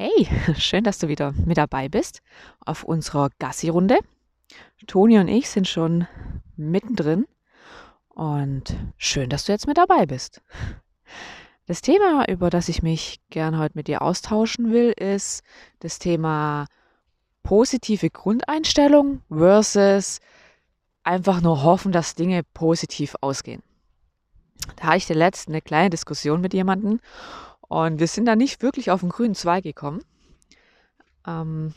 Hey, schön, dass du wieder mit dabei bist auf unserer Gassi-Runde. Toni und ich sind schon mittendrin und schön, dass du jetzt mit dabei bist. Das Thema, über das ich mich gern heute mit dir austauschen will, ist das Thema positive Grundeinstellung versus einfach nur hoffen, dass Dinge positiv ausgehen. Da hatte ich der letzten eine kleine Diskussion mit jemandem und wir sind da nicht wirklich auf den grünen Zweig gekommen. Ähm,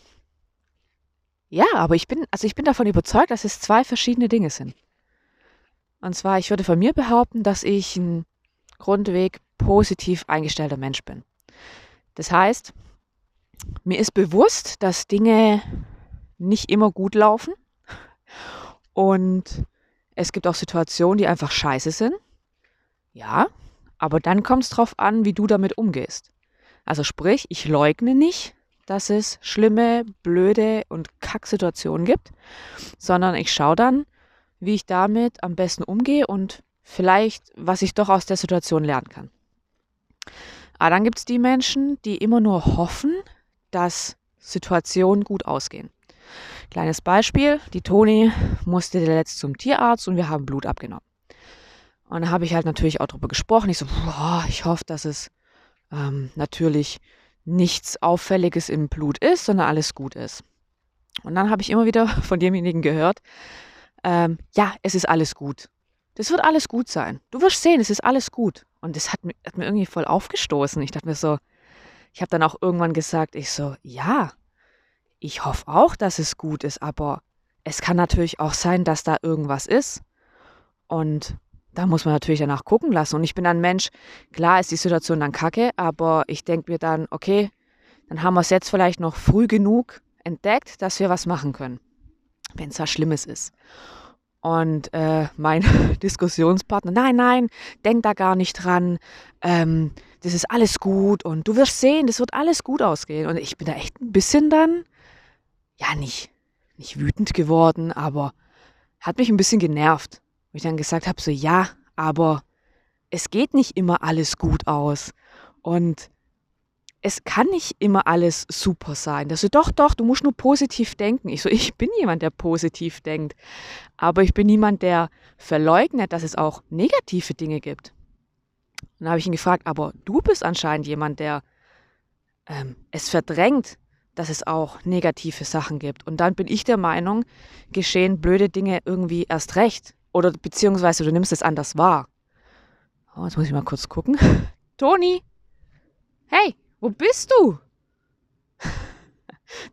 ja, aber ich bin, also ich bin davon überzeugt, dass es zwei verschiedene Dinge sind. Und zwar, ich würde von mir behaupten, dass ich ein grundweg positiv eingestellter Mensch bin. Das heißt, mir ist bewusst, dass Dinge nicht immer gut laufen und es gibt auch Situationen, die einfach scheiße sind. Ja, aber dann kommt es darauf an, wie du damit umgehst. Also sprich, ich leugne nicht, dass es schlimme, blöde und Kacksituationen gibt, sondern ich schaue dann, wie ich damit am besten umgehe und vielleicht, was ich doch aus der Situation lernen kann. Aber dann gibt es die Menschen, die immer nur hoffen, dass Situationen gut ausgehen. Kleines Beispiel, die Toni musste letzt zum Tierarzt und wir haben Blut abgenommen. Und da habe ich halt natürlich auch darüber gesprochen. Ich so, boah, ich hoffe, dass es ähm, natürlich nichts Auffälliges im Blut ist, sondern alles gut ist. Und dann habe ich immer wieder von demjenigen gehört, ähm, ja, es ist alles gut. Das wird alles gut sein. Du wirst sehen, es ist alles gut. Und das hat, hat mir irgendwie voll aufgestoßen. Ich dachte mir so, ich habe dann auch irgendwann gesagt, ich so, ja, ich hoffe auch, dass es gut ist, aber es kann natürlich auch sein, dass da irgendwas ist. Und da muss man natürlich danach gucken lassen. Und ich bin ein Mensch, klar ist die Situation dann kacke, aber ich denke mir dann, okay, dann haben wir es jetzt vielleicht noch früh genug entdeckt, dass wir was machen können, wenn es was Schlimmes ist. Und äh, mein Diskussionspartner, nein, nein, denk da gar nicht dran, ähm, das ist alles gut und du wirst sehen, das wird alles gut ausgehen. Und ich bin da echt ein bisschen dann, ja, nicht, nicht wütend geworden, aber hat mich ein bisschen genervt. Wo ich dann gesagt habe, so ja, aber es geht nicht immer alles gut aus. Und es kann nicht immer alles super sein. Das so, doch, doch, du musst nur positiv denken. Ich so, ich bin jemand, der positiv denkt. Aber ich bin niemand, der verleugnet, dass es auch negative Dinge gibt. Und dann habe ich ihn gefragt, aber du bist anscheinend jemand, der ähm, es verdrängt, dass es auch negative Sachen gibt. Und dann bin ich der Meinung, geschehen blöde Dinge irgendwie erst recht. Oder beziehungsweise du nimmst es anders wahr. Oh, jetzt muss ich mal kurz gucken. Toni! Hey, wo bist du?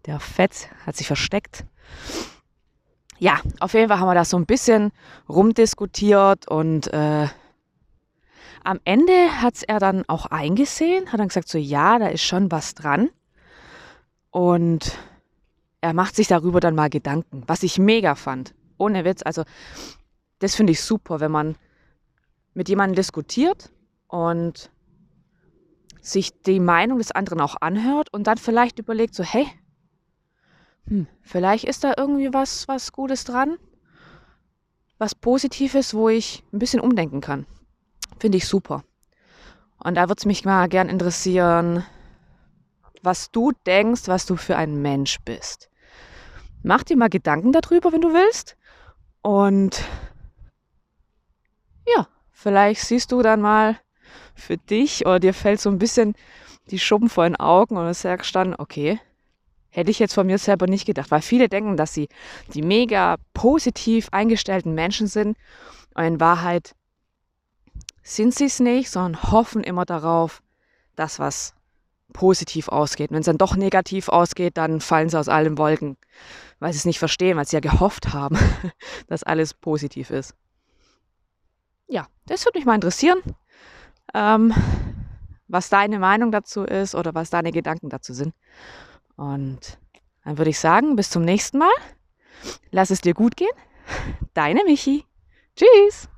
Der Fett hat sich versteckt. Ja, auf jeden Fall haben wir da so ein bisschen rumdiskutiert und äh, am Ende hat es er dann auch eingesehen, hat dann gesagt, so ja, da ist schon was dran. Und er macht sich darüber dann mal Gedanken, was ich mega fand. Ohne Witz. Also das finde ich super, wenn man mit jemandem diskutiert und sich die Meinung des anderen auch anhört und dann vielleicht überlegt, so, hey, hm, vielleicht ist da irgendwie was, was Gutes dran, was Positives, wo ich ein bisschen umdenken kann. Finde ich super. Und da würde es mich mal gern interessieren, was du denkst, was du für ein Mensch bist. Mach dir mal Gedanken darüber, wenn du willst. Und ja, vielleicht siehst du dann mal für dich oder dir fällt so ein bisschen die Schuppen vor den Augen und du sagst dann, okay, hätte ich jetzt von mir selber nicht gedacht, weil viele denken, dass sie die mega positiv eingestellten Menschen sind und in Wahrheit sind sie es nicht, sondern hoffen immer darauf, dass was positiv ausgeht. wenn es dann doch negativ ausgeht, dann fallen sie aus allen Wolken, weil sie es nicht verstehen, weil sie ja gehofft haben, dass alles positiv ist ja, das würde mich mal interessieren, ähm, was deine Meinung dazu ist oder was deine Gedanken dazu sind. Und dann würde ich sagen, bis zum nächsten Mal. Lass es dir gut gehen. Deine Michi. Tschüss.